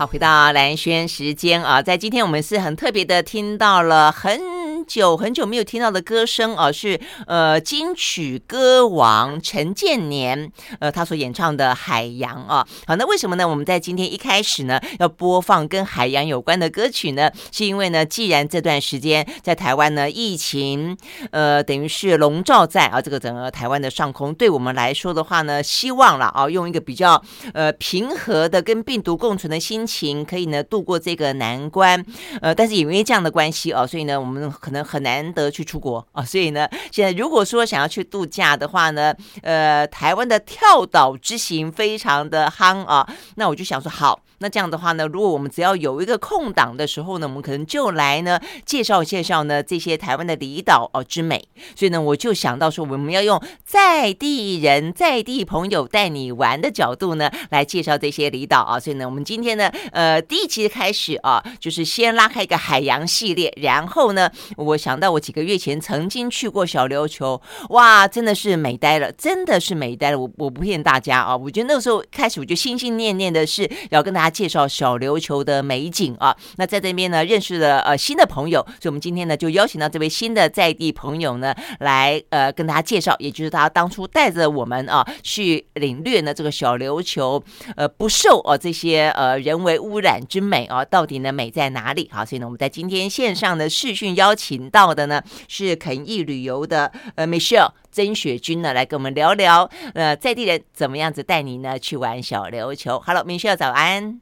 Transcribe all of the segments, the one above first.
好，回到蓝轩时间啊，在今天我们是很特别的，听到了很。久很久没有听到的歌声啊，是呃金曲歌王陈建年呃他所演唱的《海洋》啊。好，那为什么呢？我们在今天一开始呢要播放跟海洋有关的歌曲呢？是因为呢，既然这段时间在台湾呢疫情呃等于是笼罩在啊这个整个台湾的上空，对我们来说的话呢，希望了啊用一个比较呃平和的跟病毒共存的心情，可以呢度过这个难关。呃，但是也因为这样的关系啊，所以呢我们。可能很难得去出国啊，所以呢，现在如果说想要去度假的话呢，呃，台湾的跳岛之行非常的夯啊，那我就想说好。那这样的话呢，如果我们只要有一个空档的时候呢，我们可能就来呢介绍介绍呢这些台湾的离岛哦之美。所以呢，我就想到说，我们要用在地人、在地朋友带你玩的角度呢来介绍这些离岛啊。所以呢，我们今天呢，呃，第一期开始啊，就是先拉开一个海洋系列，然后呢，我想到我几个月前曾经去过小琉球，哇，真的是美呆了，真的是美呆了。我我不骗大家啊，我觉得那个时候开始我就心心念念的是要跟大家。介绍小琉球的美景啊，那在这边呢认识了呃新的朋友，所以我们今天呢就邀请到这位新的在地朋友呢来呃跟大家介绍，也就是他当初带着我们啊去领略呢这个小琉球呃不受啊这些呃人为污染之美啊，到底呢美在哪里？好，所以呢我们在今天线上的视讯邀请到的呢是肯毅旅游的呃 Michelle 曾雪君呢来跟我们聊聊呃在地人怎么样子带你呢去玩小琉球。Hello，Michelle 早安。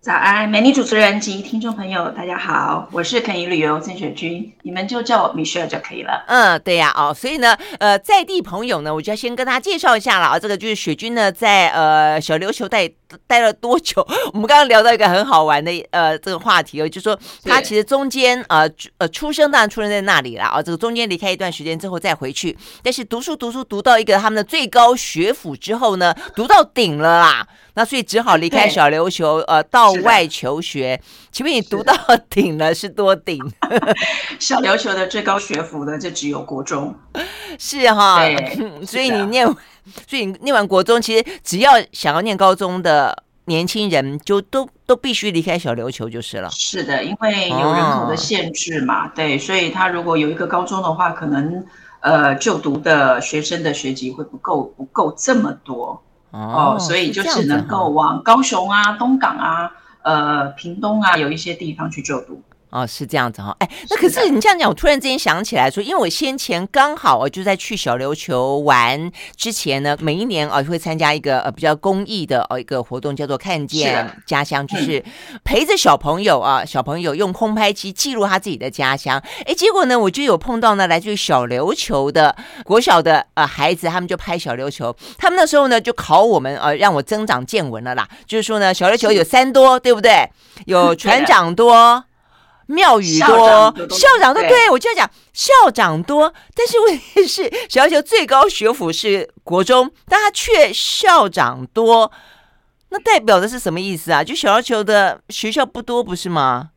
早安，美女主持人及听众朋友，大家好，我是肯尼旅游曾雪君，你们就叫我 Michelle 就可以了。嗯，对呀，哦，所以呢，呃，在地朋友呢，我就要先跟大家介绍一下了啊，这个就是雪君呢，在呃小琉球待待了多久？我们刚刚聊到一个很好玩的呃这个话题哦，就是说他其实中间呃呃出生当然出生在那里啦啊，这个中间离开一段时间之后再回去，但是读书读书读到一个他们的最高学府之后呢，读到顶了啦。那所以只好离开小琉球，呃，到外求学。请问你读到顶了是多顶？小琉球的最高学府呢，就只有国中，是哈。所以你念，所以念完国中，其实只要想要念高中的年轻人，就都都必须离开小琉球就是了。是的，因为有人口的限制嘛，哦、对，所以他如果有一个高中的话，可能呃就读的学生的学籍会不够，不够这么多。哦，所以就只能够往高雄啊、东港啊、呃、屏东啊，有一些地方去就读。哦，是这样子哈，哎，那可是你这样讲，我突然之间想起来说，因为我先前刚好就在去小琉球玩之前呢，每一年啊会参加一个呃比较公益的哦一个活动，叫做看见家乡，就是陪着小朋友啊，小朋友用空拍机记录他自己的家乡。哎，结果呢，我就有碰到呢来自于小琉球的国小的呃孩子，他们就拍小琉球，他们那时候呢就考我们呃让我增长见闻了啦，就是说呢小琉球有三多，对不对？有船长多。庙宇多，校长都对，对我就要讲校长多，但是问题是小要求最高学府是国中，但他却校长多，那代表的是什么意思啊？就小要求的学校不多，不是吗？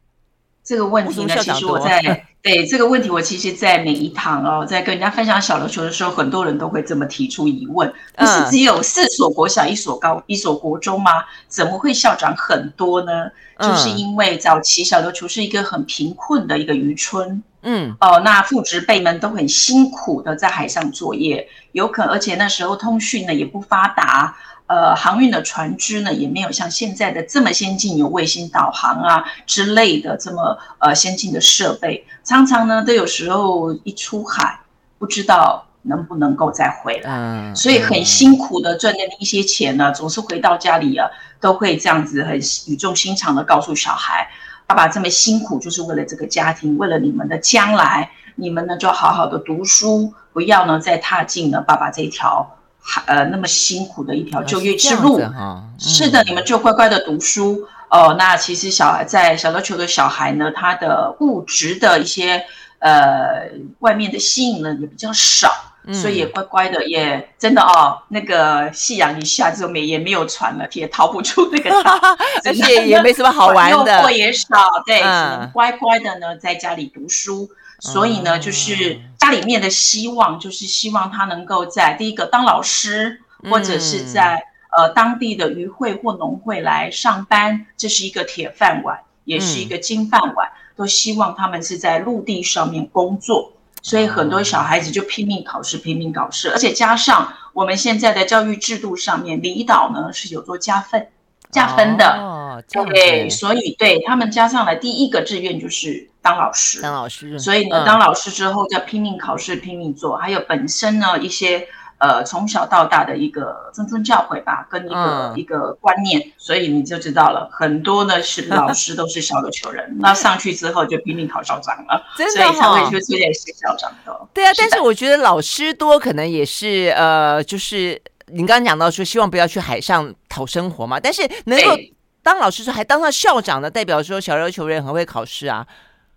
这个问题呢，其实我在对这个问题，我其实，在每一堂哦，在跟人家分享小琉球的时候，很多人都会这么提出疑问：不是只有四所国小、一所高、一所国中吗？怎么会校长很多呢？就是因为早期小琉球是一个很贫困的一个渔村，嗯，哦，那父执辈们都很辛苦的在海上作业，有可而且那时候通讯呢也不发达。呃，航运的船只呢，也没有像现在的这么先进，有卫星导航啊之类的这么呃先进的设备，常常呢都有时候一出海，不知道能不能够再回来，嗯、所以很辛苦的赚的那一些钱呢，总是回到家里啊，都会这样子很语重心长的告诉小孩，爸爸这么辛苦就是为了这个家庭，为了你们的将来，你们呢就好好的读书，不要呢再踏进了爸爸这条。呃，那么辛苦的一条就业之路，哦是，嗯、是的，你们就乖乖的读书哦。那其实小孩在小琉球的小孩呢，他的物质的一些呃外面的吸引呢也比较少，嗯、所以也乖乖的，也真的哦，那个夕阳一下之后没也没有船了，也逃不出那个岛，而且也没什么好玩的，诱惑也少，对，只能乖乖的呢在家里读书。所以呢，就是家里面的希望，就是希望他能够在第一个当老师，或者是在呃当地的渔会或农会来上班，这是一个铁饭碗，也是一个金饭碗，嗯、都希望他们是在陆地上面工作，所以很多小孩子就拼命考试，拼命考试，而且加上我们现在的教育制度上面，离岛呢是有做加分。加分的，哦、对，所以对他们加上来第一个志愿就是当老师，当老师，所以呢，嗯、当老师之后就要拼命考试，拼命做，还有本身呢一些呃从小到大的一个谆谆教诲吧，跟一个、嗯、一个观念，所以你就知道了，很多呢是 老师都是小琉球人，那上去之后就拼命考校长了，真的、哦，所以才会就出现是校长的。对啊，是，但是我觉得老师多可能也是呃，就是。您刚刚讲到说，希望不要去海上讨生活嘛，但是能够当老师说还当上校长的，代表说小琉球人很会考试啊，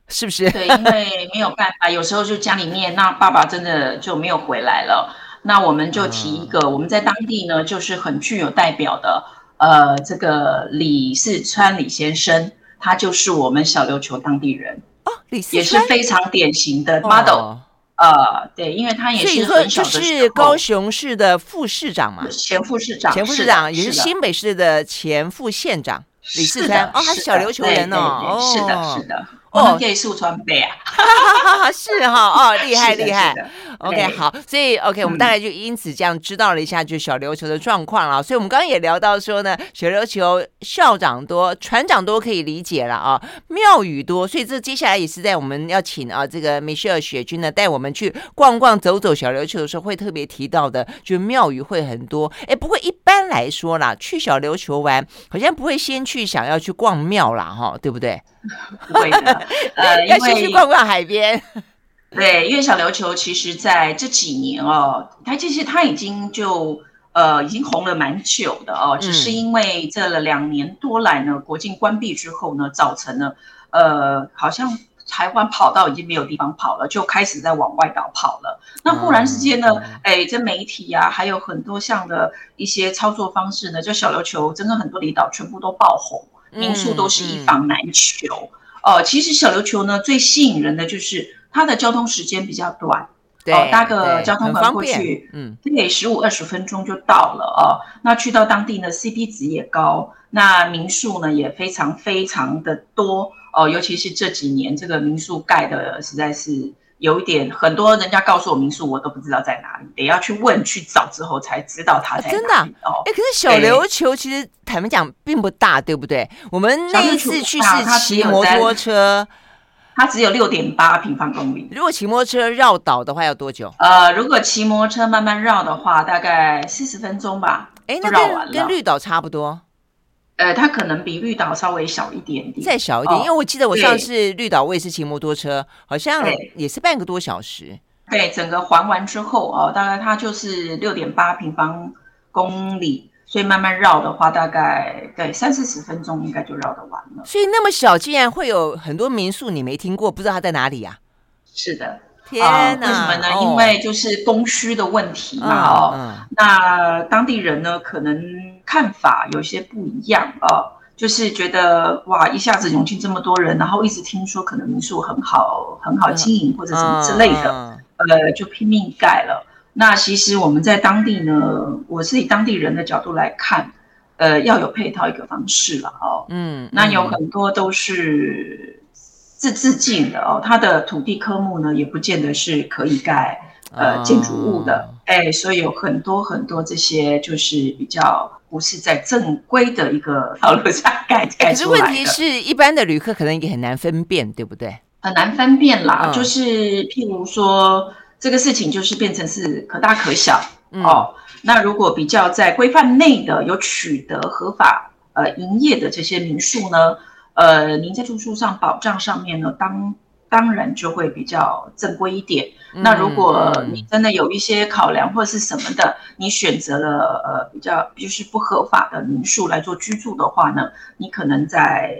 是不是？对，因为没有办法，有时候就家里面那爸爸真的就没有回来了，那我们就提一个，嗯、我们在当地呢就是很具有代表的，呃，这个李四川李先生，他就是我们小琉球当地人。哦，李四川？也是非常典型的 model。哦呃，对，因为他也是很小的时候，是高雄市的副市长嘛，前副市长，前副市长也是新北市的前副县长李四川，哦，他是小琉球人哦，是的，是的。哦，可以速传背啊，是哈，哦，厉害厉害，OK，好，所以 OK，我们大概就因此这样知道了一下，就小琉球的状况了。所以我们刚刚也聊到说呢，小琉球校长多，船长多可以理解了啊，庙宇多，所以这接下来也是在我们要请啊这个 Michelle 雪君呢带我们去逛逛走走小琉球的时候会特别提到的，就庙宇会很多。哎，不过一般来说啦，去小琉球玩好像不会先去想要去逛庙啦，哈，对不对？不会的，呃，要先去逛逛海边。对，因为小琉球其实在这几年哦，它其实它已经就呃已经红了蛮久的哦，只是因为这两年多来呢，国境关闭之后呢，造成了呃好像台湾跑道已经没有地方跑了，就开始在往外岛跑了。那忽然之间呢，哎，这媒体啊，还有很多项的一些操作方式呢，就小琉球真的很多离岛全部都爆红。民宿都是一房难求，哦、嗯嗯呃，其实小琉球呢最吸引人的就是它的交通时间比较短，对，哦，搭个交通门过去，嗯，对，十五二十分钟就到了哦。那去到当地呢，CP 值也高，那民宿呢也非常非常的多哦，尤其是这几年这个民宿盖的实在是。有一点，很多人家告诉我民宿，我都不知道在哪里，得要去问去找之后才知道它在哪里。真的哦，哎，可是小琉球其实坦白讲并不大，对不对？我们那一次去是骑摩托车，它只有六点八平方公里。如果骑摩托车绕岛的话要多久？呃，如果骑摩托车慢慢绕的话，大概四十分钟吧。哎，那跟，跟绿岛差不多。呃，它可能比绿岛稍微小一点点，再小一点，哦、因为我记得我上次绿岛我也是骑摩托车，好像也是半个多小时。对，整个环完之后哦，大概它就是六点八平方公里，所以慢慢绕的话，大概对三四十分钟应该就绕得完了。所以那么小，竟然会有很多民宿你没听过，不知道它在哪里呀、啊？是的。天哪！为什么呢？因为就是供需的问题嘛。哦，那当地人呢，可能看法有些不一样哦。就是觉得哇，一下子涌进这么多人，然后一直听说可能民宿很好，很好经营或者什么之类的，呃，就拼命盖了。那其实我们在当地呢，我是以当地人的角度来看，呃，要有配套一个方式了哦。嗯，那有很多都是。自自建的哦，它的土地科目呢，也不见得是可以盖呃建筑物的，哎，所以有很多很多这些就是比较不是在正规的一个道路上盖。可是问题是一般的旅客可能也很难分辨，对不对？很难分辨啦，嗯、就是譬如说这个事情就是变成是可大可小、嗯、哦。那如果比较在规范内的有取得合法呃营业的这些民宿呢？呃，您在住宿上保障上面呢，当当然就会比较正规一点。嗯、那如果你真的有一些考量或者是什么的，你选择了呃比较就是不合法的民宿来做居住的话呢，你可能在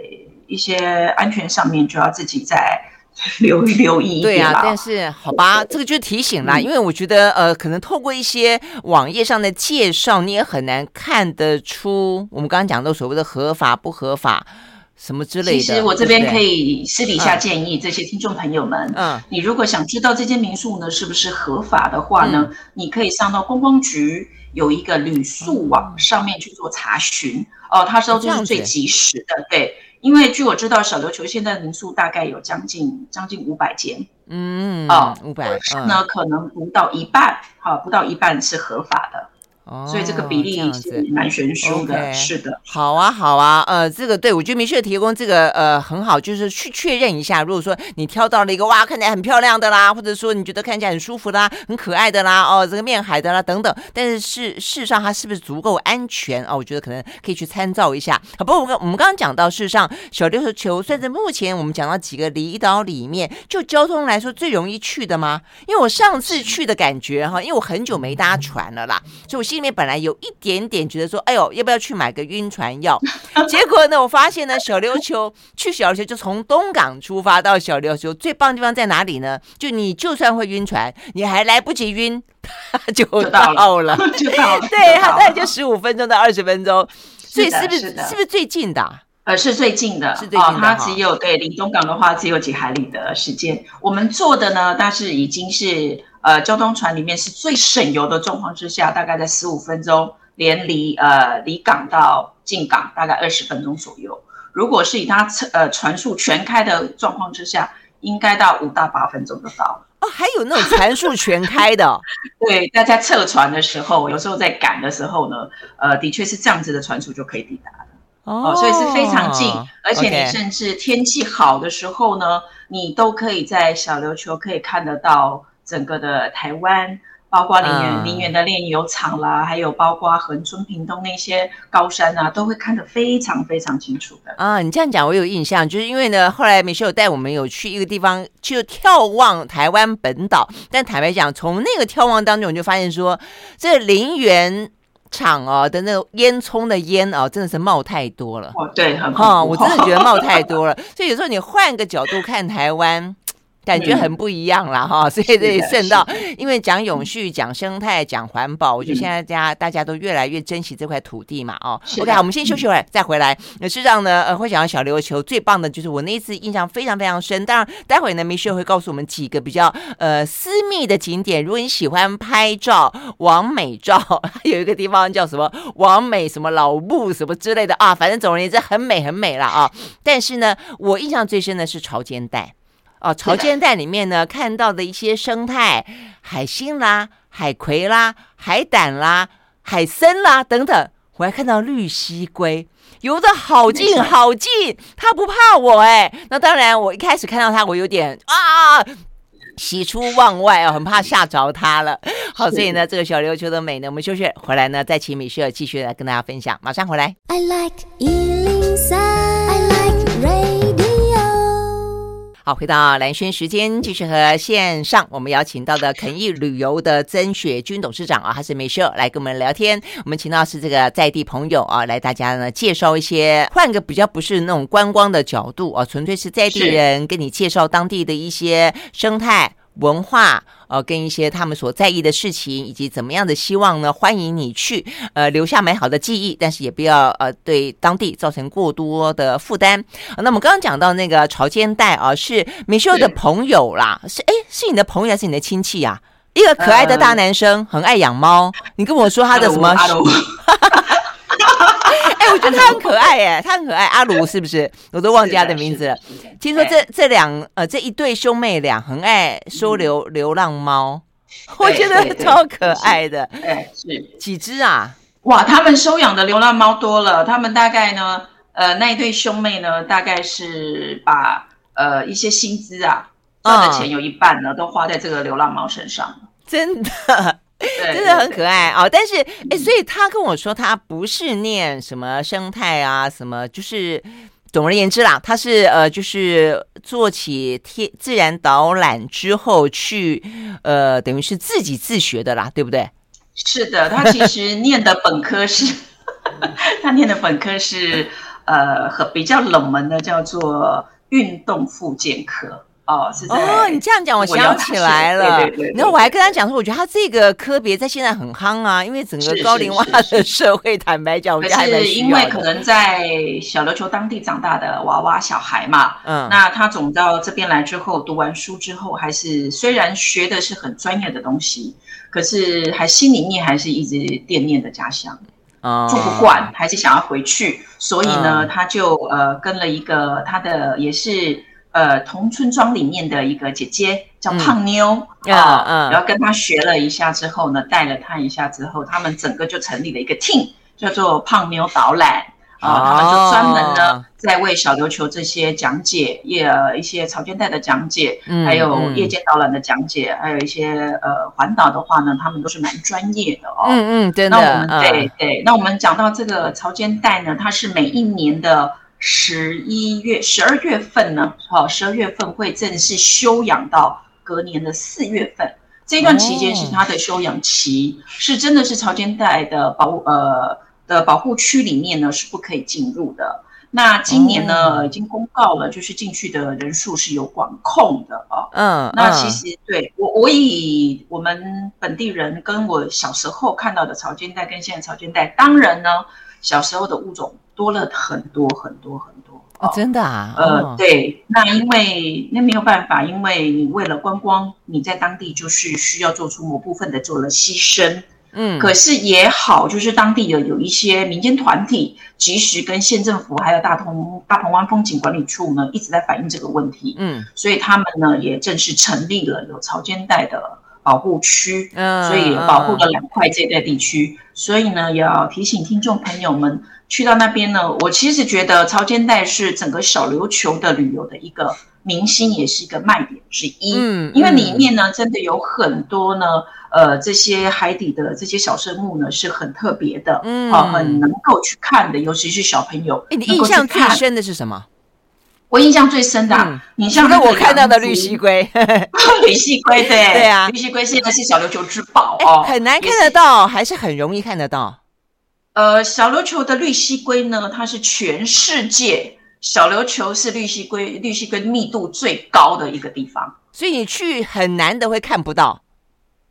一些安全上面就要自己再 留留意一点。对啊，但是好吧，对这个就提醒啦，嗯、因为我觉得呃，可能透过一些网页上的介绍，你也很难看得出我们刚刚讲到所谓的合法不合法。什么之类的？其实我这边可以私底下建议这些听众朋友们，嗯，你如果想知道这间民宿呢是不是合法的话呢，嗯、你可以上到观光局有一个旅宿网上面去做查询哦，他说这是最及时的，对，因为据我知道，小琉球现在的民宿大概有将近将近五百间，嗯，哦，五百，那可能不到一半，好，不到一半是合法的。哦，所以这个比例是蛮悬殊的，是的。好啊，好啊，呃，这个对我觉得 Michelle 提供这个呃很好，就是去确认一下，如果说你挑到了一个哇看起来很漂亮的啦，或者说你觉得看起来很舒服啦、很可爱的啦，哦，这个面海的啦等等，但是事事实上它是不是足够安全哦？我觉得可能可以去参照一下。好，不过我们我们刚刚讲到，事实上小琉球算是目前我们讲到几个离岛里面，就交通来说最容易去的吗？因为我上次去的感觉哈，因为我很久没搭船了啦，所以我心里面本来有一点点觉得说，哎呦，要不要去买个晕船药？结果呢，我发现呢，小琉球 去小琉球就从东港出发到小琉球，最棒的地方在哪里呢？就你就算会晕船，你还来不及晕，就到了，就到了。对，它大概就十五分钟到二十分钟，所以是不是是不是最近的啊？呃，是最近的，是最近的。它只有对离东港的话，只有几海里的时间。我们坐的呢，但是已经是。呃，交通船里面是最省油的状况之下，大概在十五分钟，连离呃离港到进港大概二十分钟左右。如果是以它呃船速全开的状况之下，应该到五到八分钟就到了。哦，还有那种船速全开的？对，大家测船的时候，有时候在赶的时候呢，呃，的确是这样子的船速就可以抵达了。哦，哦，所以是非常近，而且你甚至天气好的时候呢你都可以在小琉球可以看得到。整个的台湾，包括林园、林园的炼油厂啦，还有包括恒春、屏东那些高山啊，都会看得非常非常清楚的。啊，你这样讲我有印象，就是因为呢，后来 Michelle 带我们有去一个地方，就眺望台湾本岛。但坦白讲，从那个眺望当中，我就发现说，这林园厂哦的那个烟囱的烟哦，真的是冒太多了。哦，对，很好，我真的觉得冒 太多了。所以有时候你换个角度看台湾。感觉很不一样了哈，所以这里顺道，因为讲永续、讲生态、讲环保，我觉得现在大家大家都越来越珍惜这块土地嘛哦。OK，我们先休息会儿再回来。那事实上呢，呃，会讲到小琉球最棒的就是我那一次印象非常非常深。当然，待会呢，Michelle 会告诉我们几个比较呃私密的景点。如果你喜欢拍照、网美照，有一个地方叫什么网美什么老木什么之类的啊，反正总而言之很美很美了啊。但是呢，我印象最深的是潮间带。哦，潮间带里面呢，看到的一些生态，海星啦、海葵啦、海胆啦、海参啦等等，我还看到绿蜥龟，游得好近好近，它不怕我哎。那当然，我一开始看到它，我有点啊，喜出望外哦，很怕吓着它了。好，所以呢，这个小琉球的美呢，我们休息回来呢，再请米歇尔继续来跟大家分享。马上回来。I like 好，回到蓝轩时间，继续和线上我们邀请到的肯逸旅游的曾雪君董事长啊，他是美秀来跟我们聊天。我们请到是这个在地朋友啊，来大家呢介绍一些，换个比较不是那种观光的角度啊，纯粹是在地人跟你介绍当地的一些生态。文化，呃，跟一些他们所在意的事情，以及怎么样的希望呢？欢迎你去，呃，留下美好的记忆，但是也不要呃对当地造成过多的负担。呃、那我们刚刚讲到那个潮间带啊，是 Michelle 的朋友啦，是哎，是你的朋友还是你的亲戚呀、啊？一个可爱的大男生，呃、很爱养猫。你跟我说他的什么？哎，我觉得他很可爱耶，他很可爱。阿卢是不是？我都忘记他的名字了。听说这这两呃这一对兄妹俩很爱收留流浪猫，我觉得超可爱的。哎，是几只啊？哇，他们收养的流浪猫多了。他们大概呢，呃，那一对兄妹呢，大概是把呃一些薪资啊赚的钱有一半呢，都花在这个流浪猫身上。真的。真的很可爱啊、哦！但是，哎，所以他跟我说，他不是念什么生态啊，什么，就是总而言之啦，他是呃，就是做起天自然导览之后去，呃，等于是自己自学的啦，对不对？是的，他其实念的本科是，他念的本科是呃，和比较冷门的，叫做运动复健科。哦，是哦，你这样讲，我想起来了。对对对，对。然后我还跟他讲说，我觉得他这个科别在现在很夯啊，因为整个高龄化的社会，坦白讲，我觉得还。是因为可能在小琉球当地长大的娃娃小孩嘛，嗯，那他总到这边来之后，读完书之后，还是虽然学的是很专业的东西。可是还心里面还是一直惦念着家乡，住不惯，还是想要回去，所以呢，他就呃跟了一个他的也是呃同村庄里面的一个姐姐叫胖妞啊，然后跟她学了一下之后呢，带了她一下之后，他们整个就成立了一个 team，叫做胖妞导览。啊，他们就专门呢，在为小琉球这些讲解，也一些潮间带的讲解，还有夜间导览的讲解，还有一些呃环岛的话呢，他们都是蛮专业的哦。嗯嗯，真的。那我们对对，那我们讲到这个潮间带呢，它是每一年的十一月、十二月份呢，好，十二月份会正式休养到隔年的四月份，这段期间是它的休养期，是真的是潮间带的保护呃。的保护区里面呢，是不可以进入的。那今年呢、嗯、已经公告了，就是进去的人数是有管控的哦。嗯，那其实对我我以我们本地人跟我小时候看到的潮间带跟现在潮间带，当然呢小时候的物种多了很多很多很多哦，真的啊。呃，对，那因为那没有办法，因为你为了观光，你在当地就是需要做出某部分的做了牺牲。嗯，可是也好，就是当地的有一些民间团体，及时跟县政府还有大同大鹏湾风景管理处呢，一直在反映这个问题。嗯，所以他们呢也正式成立了有潮间带的保护区，嗯，所以保护了两块这一带地区。所以呢，也要提醒听众朋友们，去到那边呢，我其实觉得潮间带是整个小琉球的旅游的一个明星，也是一个卖点之一。嗯，因为里面呢，真的有很多呢。呃，这些海底的这些小生物呢，是很特别的，嗯，啊，很能够去看的，尤其是小朋友。你印象最深的是什么？我印象最深的，啊，你像那我看到的绿蜥龟，绿蜥龟，对。对啊，绿蜥龟现在是小琉球之宝哦，很难看得到，还是很容易看得到。呃，小琉球的绿蜥龟呢，它是全世界小琉球是绿蜥龟绿蜥龟密度最高的一个地方，所以你去很难的会看不到。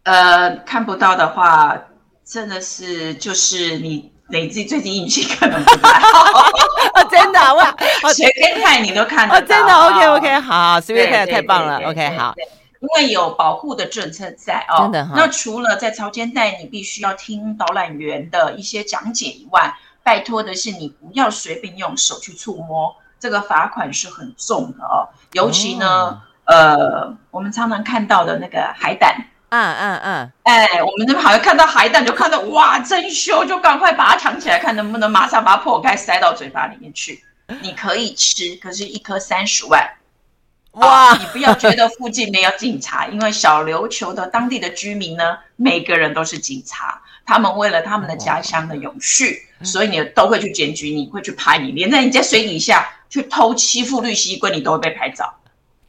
呃，看不到的话，真的是就是你你自己最近运气可能不太好，真的哇，随便看你都看得到，真的 OK OK 好，随便看太棒了 OK 好，因为有保护的政策在哦，真的。那除了在潮间带你必须要听导览员的一些讲解以外，拜托的是你不要随便用手去触摸，这个罚款是很重的哦。尤其呢，呃，我们常常看到的那个海胆。嗯嗯嗯，哎，我们这边好像看到海胆，就看到哇，真凶，就赶快把它藏起来，看能不能马上把它破开，塞到嘴巴里面去。你可以吃，可是一颗三十万。哇、哦！你不要觉得附近没有警察，因为小琉球的当地的居民呢，每个人都是警察，他们为了他们的家乡的永续，所以你都会去检举你，会去拍你，连在你在水底下去偷欺负绿蜥龟，你都会被拍照。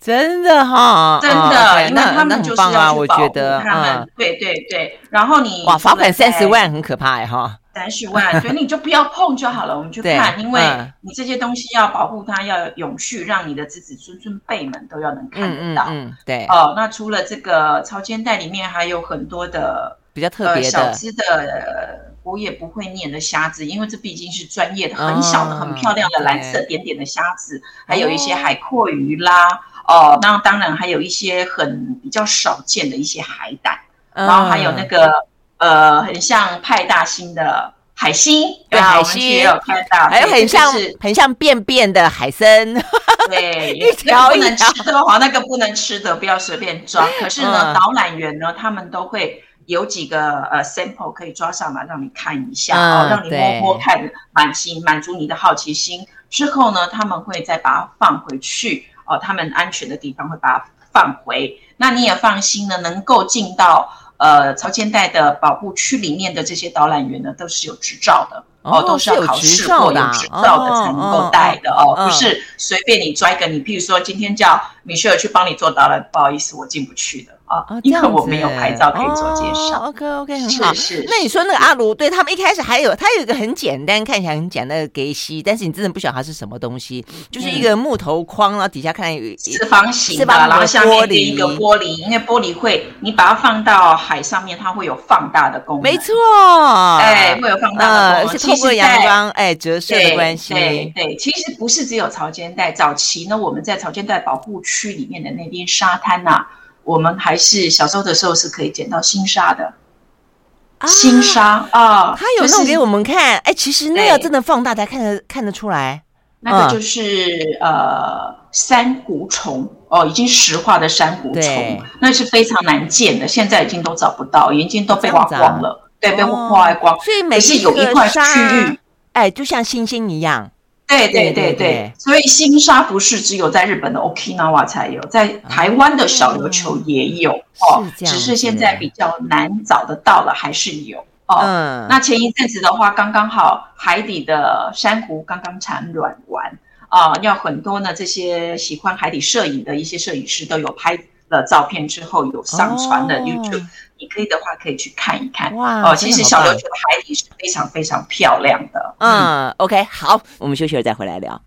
真的哈，真的，哦、因为他们就是要去保护他们，嗯、对对对。然后你哇，罚款三十万很可怕哎哈，三十万，所以你就不要碰就好了。我们去看，因为你这些东西要保护它，要永续，让你的子子孙孙辈们都要能看得到。嗯，嗯，对。哦，那除了这个潮间带里面还有很多的比较特别的、呃、小只的、呃，我也不会念的虾子，因为这毕竟是专业的，很小的、很漂亮的蓝色点点的虾子，还有一些海阔鱼啦。哦，那当然还有一些很比较少见的一些海胆，嗯、然后还有那个呃，很像派大星的海星，对，海星也有看到，还有很像很像便便的海参，对，一条不能吃的话，那个不能吃的，不要随便抓。可是呢，嗯、导览员呢，他们都会有几个呃 sample 可以抓上来让你看一下，嗯、哦，让你摸摸看，满心满足你的好奇心。之后呢，他们会再把它放回去。哦，他们安全的地方会把它放回，那你也放心呢，能够进到呃超千代的保护区里面的这些导览员呢，都是有执照的哦，都是要考试过有执照的才能够带的哦，不是随便你拽个你，譬如说今天叫米歇尔去帮你做导览，不好意思，我进不去的。啊，因为我没有牌照可以做介绍。OK OK，很好。那你说那个阿卢，对他们一开始还有，他有一个很简单，看起来很简单的给息，但是你真的不晓得它是什么东西，就是一个木头框，然后底下看有四方形的，然后下面一个玻璃，因为玻璃会，你把它放到海上面，它会有放大的功能。没错，哎，会有放大的功能，而且透过阳光，哎，折射的关系。对对，其实不是只有潮间带，早期呢，我们在潮间带保护区里面的那边沙滩呐。我们还是小时候的时候是可以捡到星沙的。星沙啊，他有弄给我们看。哎，其实那个真的放大才看得看得出来。那个就是呃珊瑚虫。哦，已经石化的珊瑚虫，那是非常难见的，现在已经都找不到，已经都被挖光了，对，被挖光。所以每是有一块区域，哎，就像星星一样。对对对对，所以星沙不是只有在日本的 Okinawa 才有，在台湾的小琉球也有哦，只是现在比较难找得到了，还是有哦。那前一阵子的话，刚刚好海底的珊瑚刚刚产卵完啊，要很多呢这些喜欢海底摄影的一些摄影师都有拍了照片之后有上传的 YouTube。你可以的话，可以去看一看哇！哦，其实小琉球的海底是非常非常漂亮的。嗯，OK，好，我们休息了再回来聊。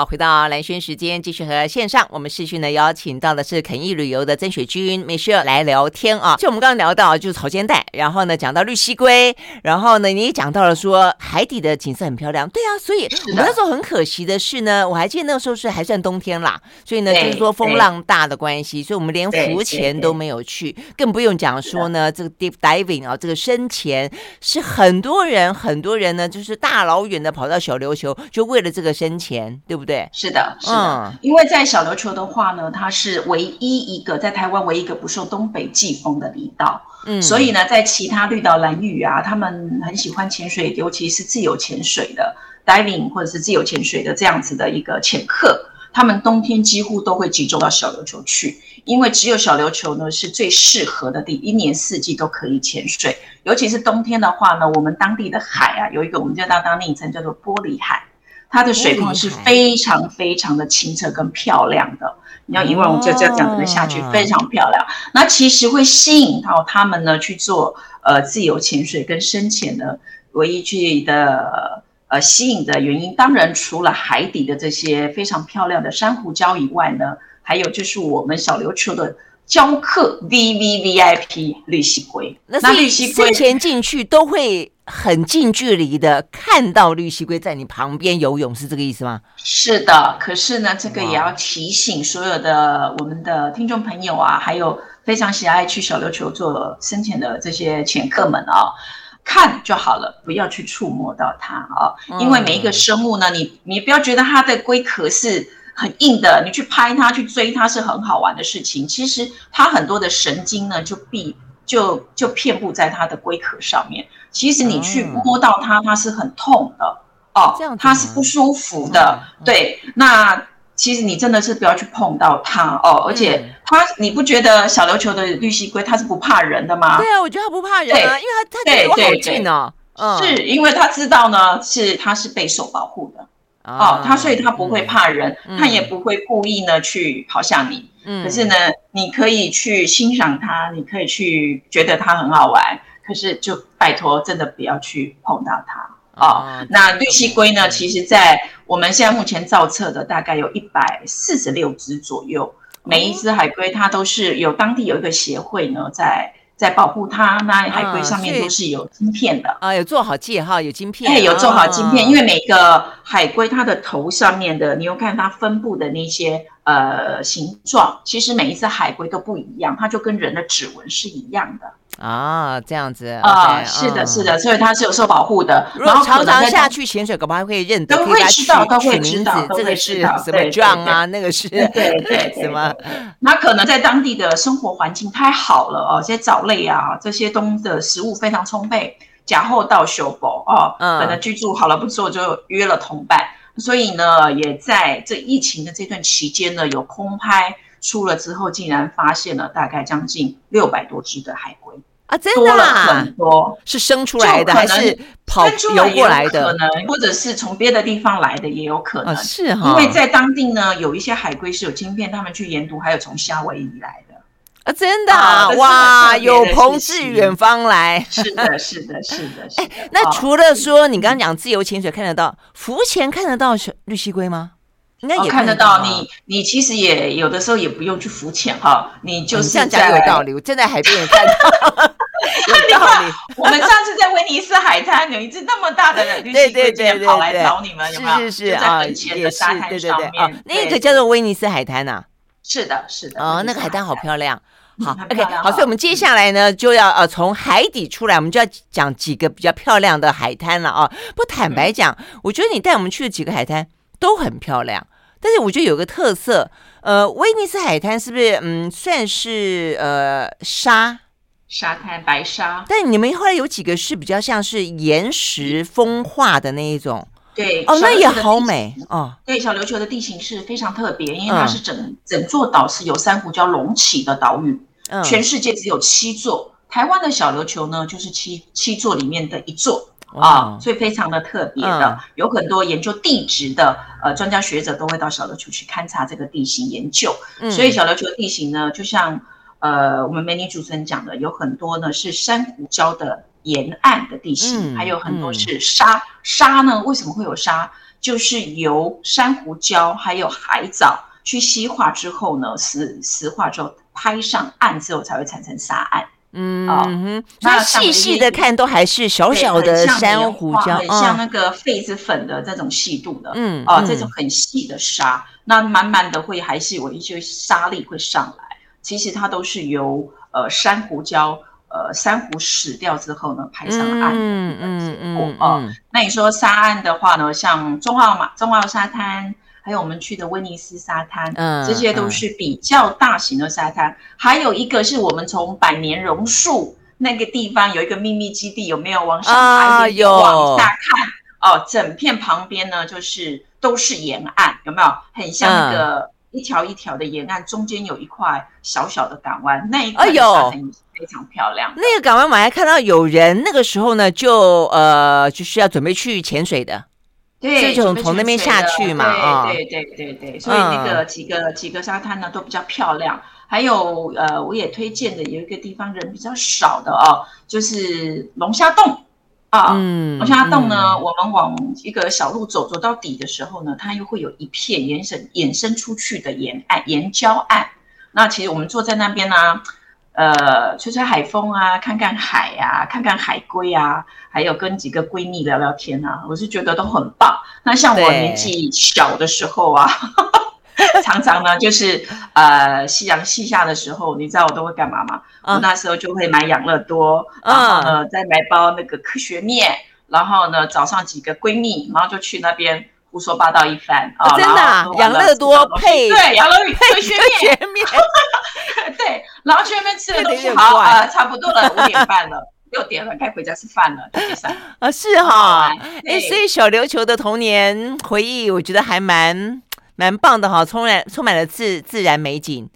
好，回到蓝轩时间，继续和线上我们视讯呢邀请到的是肯逸旅游的曾雪君 Michelle 来聊天啊。就我们刚刚聊到就是草间带，然后呢讲到绿溪龟，然后呢你也讲到了说海底的景色很漂亮。对啊，所以我们那时候很可惜的是呢，我还记得那个时候是还算冬天啦，所以呢就是说风浪大的关系，所以我们连浮潜都没有去，更不用讲说呢这个 deep diving 啊，这个深潜是很多人很多人呢就是大老远的跑到小琉球，就为了这个深潜，对不对？对，是的，是的，嗯、因为在小琉球的话呢，它是唯一一个在台湾唯一一个不受东北季风的离岛，嗯，所以呢，在其他绿岛兰屿啊，他们很喜欢潜水，尤其是自由潜水的 diving 或者是自由潜水的这样子的一个潜客，他们冬天几乎都会集中到小琉球去，因为只有小琉球呢是最适合的地，一年四季都可以潜水，尤其是冬天的话呢，我们当地的海啊，有一个我们叫当当昵称叫做玻璃海。它的水况是非常非常的清澈跟漂亮的，你要一问我就这样讲的下去，非常漂亮。那其实会吸引到他们呢去做呃自由潜水跟深潜的唯一去的呃吸引的原因，当然除了海底的这些非常漂亮的珊瑚礁以外呢，还有就是我们小琉球的礁客 V V V I P 绿蠵龟，那绿蠵龟潜进去都会。很近距离的看到绿蜥龟在你旁边游泳，是这个意思吗？是的，可是呢，这个也要提醒所有的我们的听众朋友啊，还有非常喜爱去小琉球做深潜的这些潜客们啊，看就好了，不要去触摸到它啊，因为每一个生物呢，你你不要觉得它的龟壳是很硬的，你去拍它、去追它是很好玩的事情，其实它很多的神经呢就必。就就遍布在它的龟壳上面。其实你去摸到它，它是很痛的哦，它是不舒服的。对，那其实你真的是不要去碰到它哦。而且它，你不觉得小琉球的绿蜥龟它是不怕人的吗？对啊，我觉得它不怕人啊，因为它它离我好近哦。是因为它知道呢，是它是备受保护的哦，它所以它不会怕人，它也不会故意呢去跑向你。嗯，可是呢，你可以去欣赏它，你可以去觉得它很好玩，可是就拜托，真的不要去碰到它哦。哦，那绿蜥龟呢？其实，在我们现在目前造册的大概有一百四十六只左右，每一只海龟它都是有当地有一个协会呢在。在保护它，那海龟上面都是有晶片的。啊，啊，有做好记号，有晶片，对，有做好晶片，啊、因为每个海龟它的头上面的，你有看它分布的那些呃形状，其实每一只海龟都不一样，它就跟人的指纹是一样的。啊，这样子啊，是的，是的，所以它是有受保护的。然后常常下去潜水，可能还会认得，都会知道，都会知道这个是什么状啊，那个是对对 什么？那可能在当地的生活环境太好了哦，这些藻类啊，这些东的食物非常充沛，假后到修补哦，嗯可能居住好了不错，就约了同伴，所以呢，也在这疫情的这段期间呢，有空拍出了之后，竟然发现了大概将近六百多只的海龟。啊，真的啊，很多是生出来的还是跑游过来的？可能，或者是从别的地方来的也有可能。是哈，因为在当地呢，有一些海龟是有晶片，他们去研读，还有从夏威夷来的。啊，真的啊，哇，有朋自远方来。是的，是的，是的。哎，那除了说你刚刚讲自由潜水看得到，浮潜看得到绿蜥龟吗？应该也看得到，你你其实也有的时候也不用去浮潜哈，你就是这样讲有道理，我站在海边也看到。有道理。我们上次在威尼斯海滩有一只那么大的绿蜥龟，竟然跑来找你们，有没有？是是是啊，也是对对对啊，那个叫做威尼斯海滩呐。是的，是的。哦，那个海滩好漂亮。好，OK，好，所以我们接下来呢，就要呃从海底出来，我们就要讲几个比较漂亮的海滩了啊。不坦白讲，我觉得你带我们去的几个海滩都很漂亮，但是我觉得有个特色，呃，威尼斯海滩是不是嗯算是呃沙沙滩白沙？但你们后来有几个是比较像是岩石风化的那一种。对哦，那也好美哦。对，小琉球的地形是非常特别，因为它是整、嗯、整座岛是由珊瑚礁隆起的岛屿。嗯，全世界只有七座，台湾的小琉球呢，就是七七座里面的一座啊，所以非常的特别的。嗯、有很多研究地质的呃专家学者都会到小琉球去勘察这个地形研究。嗯，所以小琉球的地形呢，就像呃我们美女主持人讲的，有很多呢是珊瑚礁的。沿岸的地形，还有很多是沙、嗯、沙呢？为什么会有沙？就是由珊瑚礁还有海藻去西化之后呢，石石化之后拍上岸之后才会产生沙岸。嗯，啊、哦，那细细的看都还是小小的珊瑚礁，很像那个痱子粉的这种细度的。嗯，啊、哦，这种很细的沙，那慢慢的会还是有一些沙粒会上来。其实它都是由呃珊瑚礁。呃，珊瑚死掉之后呢，排上岸的嗯嗯嗯哦，那你说沙岸的话呢，像中澳嘛，中澳沙滩，还有我们去的威尼斯沙滩，嗯，这些都是比较大型的沙滩。嗯、还有一个是我们从百年榕树那个地方有一个秘密基地，有没有往上爬一点，啊、往下看哦，整片旁边呢就是都是沿岸，有没有？很像那个。嗯一条一条的沿岸，中间有一块小小的港湾，那一块沙滩非常漂亮。那个港湾我还看到有人，那个时候呢，就呃，就是要准备去潜水的，对，就从那边下去嘛，啊，对对对对，所以那个几个、嗯、几个沙滩呢都比较漂亮。还有呃，我也推荐的有一个地方人比较少的哦，就是龙虾洞。啊，嗯，龙虾洞呢，嗯、我们往一个小路走，走到底的时候呢，它又会有一片延伸延伸出去的沿岸岩礁岸。那其实我们坐在那边呢、啊，呃，吹吹海风啊，看看海啊，看看海龟啊，还有跟几个闺蜜聊聊天啊，我是觉得都很棒。那像我年纪小的时候啊。常常呢，就是呃，夕阳西下的时候，你知道我都会干嘛吗？嗯、我那时候就会买养乐多，然后呢，再买包那个科学面，然后呢，找上几个闺蜜，然后就去那边胡说八道一番啊！真的，养乐多配对养乐多科学面，对，然后去那边吃的东西好啊、呃，差不多了，五点半了，六点了，该回家吃饭了，啊，是哈，哎，所以小琉球的童年回忆，我觉得还蛮。蛮棒的哈，充满充满了自自然美景。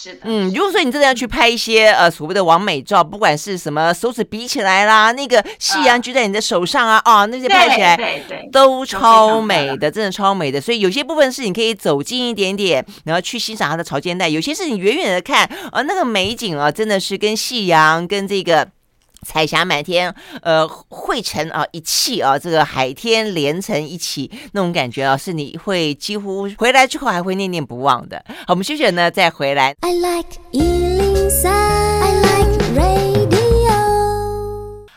是的，嗯，如果说你真的要去拍一些呃所谓的完美照，不管是什么手指比起来啦，那个夕阳就在你的手上啊，啊、呃哦，那些拍起来对对都超美的，真的超美的。所以有些部分是你可以走近一点点，然后去欣赏它的潮间带；有些是你远远的看，啊、呃，那个美景啊，真的是跟夕阳跟这个。彩霞满天，呃，汇成啊一气啊，这个海天连成一起，那种感觉啊，是你会几乎回来之后还会念念不忘的。好，我们休息呢，再回来。I like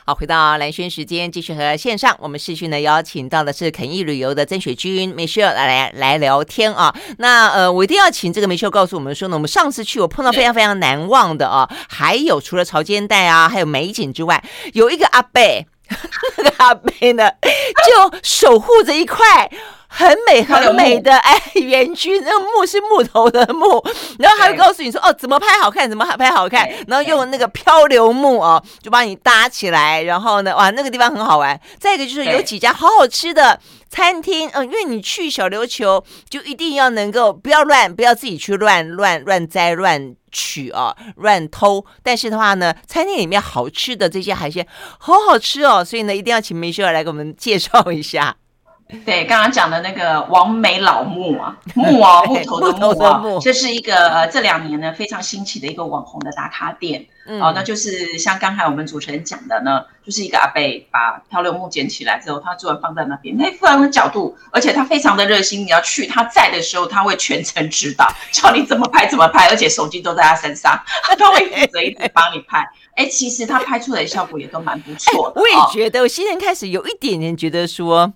好，回到蓝轩时间，继续和线上我们视讯呢邀请到的是肯逸旅游的曾雪君 Michelle 来来来聊天啊。那呃，我一定要请这个 Michelle 告诉我们说呢，我们上次去我碰到非常非常难忘的啊，还有除了潮间带啊，还有美景之外，有一个阿贝，那个阿贝呢就守护着一块。很美很美的哎，园区那个木是木头的木，然后还会告诉你说哦，怎么拍好看，怎么拍好看，然后用那个漂流木哦，就把你搭起来，然后呢，哇，那个地方很好玩。再一个就是有几家好好吃的餐厅，嗯，因为你去小琉球就一定要能够不要乱，不要自己去乱乱乱摘乱取啊，乱偷。但是的话呢，餐厅里面好吃的这些海鲜好好吃哦，所以呢，一定要请梅秀来给我们介绍一下。对，刚刚讲的那个王美老木啊，木啊，木头的木啊，这是一个呃这两年呢非常兴起的一个网红的打卡点。嗯、哦，那就是像刚才我们主持人讲的呢，就是一个阿伯把漂流木捡起来之后，他做完放在那边，那非常的角度，而且他非常的热心。你要去他在的时候，他会全程指导，教你怎么拍怎么拍，而且手机都在他身上，他都会负责一直帮你拍。哎，其实他拍出来的效果也都蛮不错的。我也觉得，我现在开始有一点点觉得说。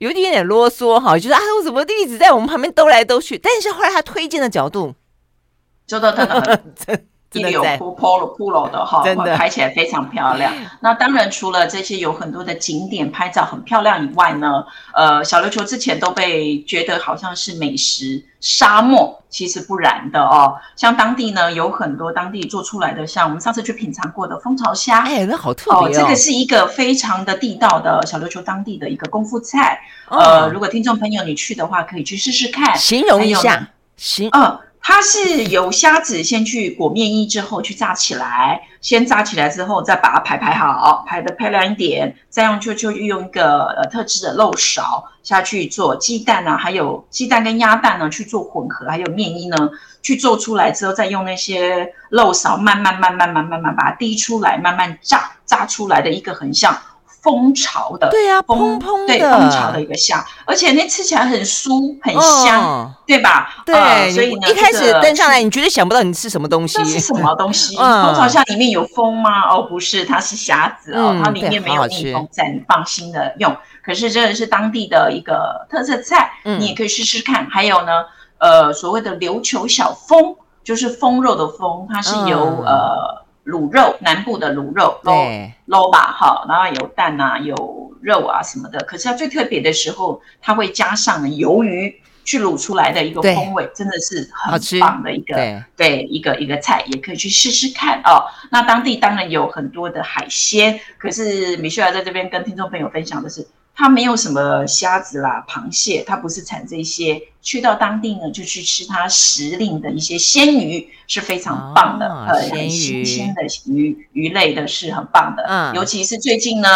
有一点点啰嗦哈，就是啊，我怎么一直在我们旁边兜来兜去？但是后来他推荐的角度 就都真的很。一流铺 polo polo 的哈，拍起来非常漂亮。那当然，除了这些有很多的景点拍照很漂亮以外呢，呃，小琉球之前都被觉得好像是美食沙漠，其实不然的哦。像当地呢，有很多当地做出来的，像我们上次去品尝过的蜂巢虾，哎，那好特别。这个是一个非常的地道的小琉球当地的一个功夫菜。哦、呃，如果听众朋友你去的话，可以去试试看，形容一下，形，嗯。它是由虾子先去裹面衣之后去炸起来，先炸起来之后再把它排排好，排得漂亮一点，再用就就用一个呃特制的漏勺下去做鸡蛋、啊，还有鸡蛋跟鸭蛋呢去做混合，还有面衣呢去做出来之后，再用那些漏勺慢慢慢慢慢慢慢慢把它滴出来，慢慢炸炸出来的一个横向。蜂巢的，对呀、啊，砰砰的，对，蜂巢的一个虾，而且那吃起来很酥，很香，哦、对吧？对，呃、所以呢，一开始登上来，你绝对想不到你吃什么东西，这是什么东西？嗯、蜂巢虾里面有蜂吗？哦，不是，它是虾子哦，嗯、它里面没有蜜蜂在，你放心的用。可是这个是当地的一个特色菜，嗯、你也可以试试看。还有呢，呃，所谓的琉球小蜂，就是蜂肉的蜂，它是由、嗯、呃。卤肉，南部的卤肉，卤卤吧，哈，然后有蛋啊，有肉啊什么的。可是它最特别的时候，它会加上鱿鱼去卤出来的一个风味，真的是很棒的一个，对，对，一个一个菜，也可以去试试看哦。那当地当然有很多的海鲜，可是米歇尔在这边跟听众朋友分享的是。它没有什么虾子啦、螃蟹，它不是产这些。去到当地呢，就去吃它时令的一些鲜鱼，是非常棒的，呃、哦，很新鲜的鱼鱼类的是很棒的。嗯，尤其是最近呢，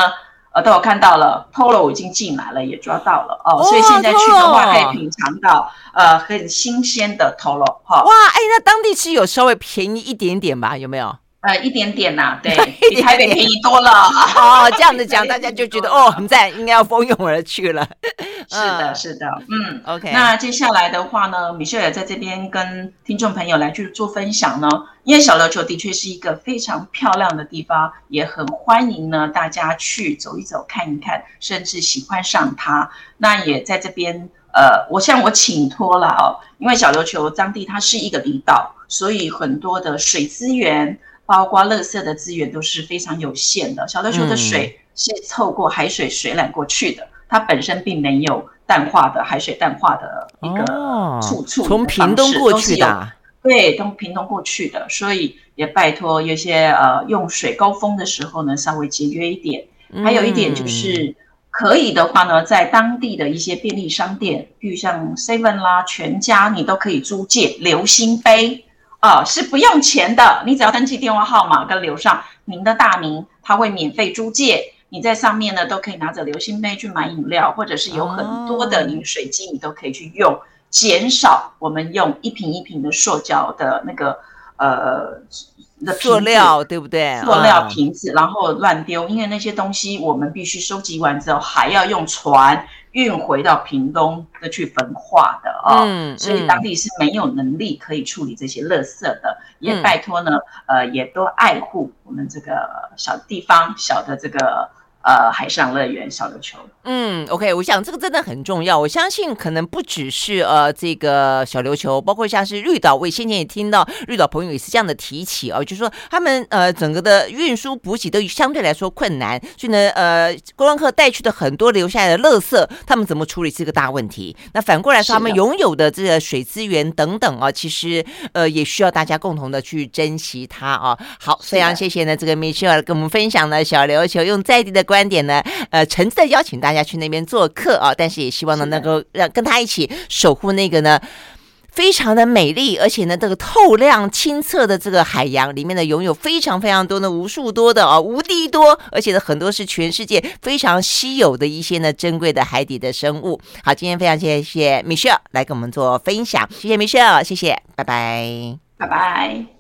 呃，都有看到了，Polo 已经进来了，也抓到了哦，哦，所以现在去的话可以品尝到呃很新鲜的 Polo 哈。哇，哎，那当地吃有稍微便宜一点点吧？有没有？呃，一点点呐、啊，对，比台北便宜多了。哦，这样子讲，大家就觉得 哦，很赞，应该要蜂拥而去了。是的，是的，嗯，OK。那接下来的话呢，米秀也在这边跟听众朋友来去做分享呢，因为小琉球的确是一个非常漂亮的地方，也很欢迎呢大家去走一走、看一看，甚至喜欢上它。那也在这边，呃，我向我请托了哦，因为小琉球当地它是一个离岛，所以很多的水资源。包括垃圾的资源都是非常有限的。小琉球的水是透过海水水染过去的，嗯、它本身并没有淡化的海水淡化的一个处处从屏东过去的，对，从屏东过去的，所以也拜托有些呃用水高峰的时候呢，稍微节约一点。还有一点就是可以的话呢，在当地的一些便利商店，比如像 Seven 啦、全家，你都可以租借流星杯。啊、哦，是不用钱的，你只要登记电话号码跟留上您的大名，他会免费租借。你在上面呢，都可以拿着流心杯去买饮料，或者是有很多的饮水机，你都可以去用，减少我们用一瓶一瓶的塑胶的那个呃的塑料，对不对？塑料瓶子，然后乱丢，因为那些东西我们必须收集完之后还要用船。运回到屏东的去焚化的啊、哦，嗯嗯、所以当地是没有能力可以处理这些垃圾的，也拜托呢，嗯、呃，也多爱护我们这个小地方小的这个。呃，海上乐园小琉球。嗯，OK，我想这个真的很重要。我相信可能不只是呃这个小琉球，包括像是绿岛，我先前也听到绿岛朋友也是这样的提起哦，就是说他们呃整个的运输补给都相对来说困难，所以呢呃观光客带去的很多留下来的垃圾，他们怎么处理这个大问题？那反过来说，他们拥有的这个水资源等等啊，其实呃也需要大家共同的去珍惜它啊。好，非常谢谢呢这个 Michelle 跟我们分享呢小琉球用在地的。观点呢，呃，诚挚的邀请大家去那边做客啊，但是也希望呢，能够让跟他一起守护那个呢，非常的美丽，而且呢，这个透亮清澈的这个海洋里面呢，拥有非常非常多的无数多的啊，无敌多，而且呢，很多是全世界非常稀有的一些呢，珍贵的海底的生物。好，今天非常谢谢 Michelle 来跟我们做分享，谢谢 Michelle，谢谢，拜拜，拜拜。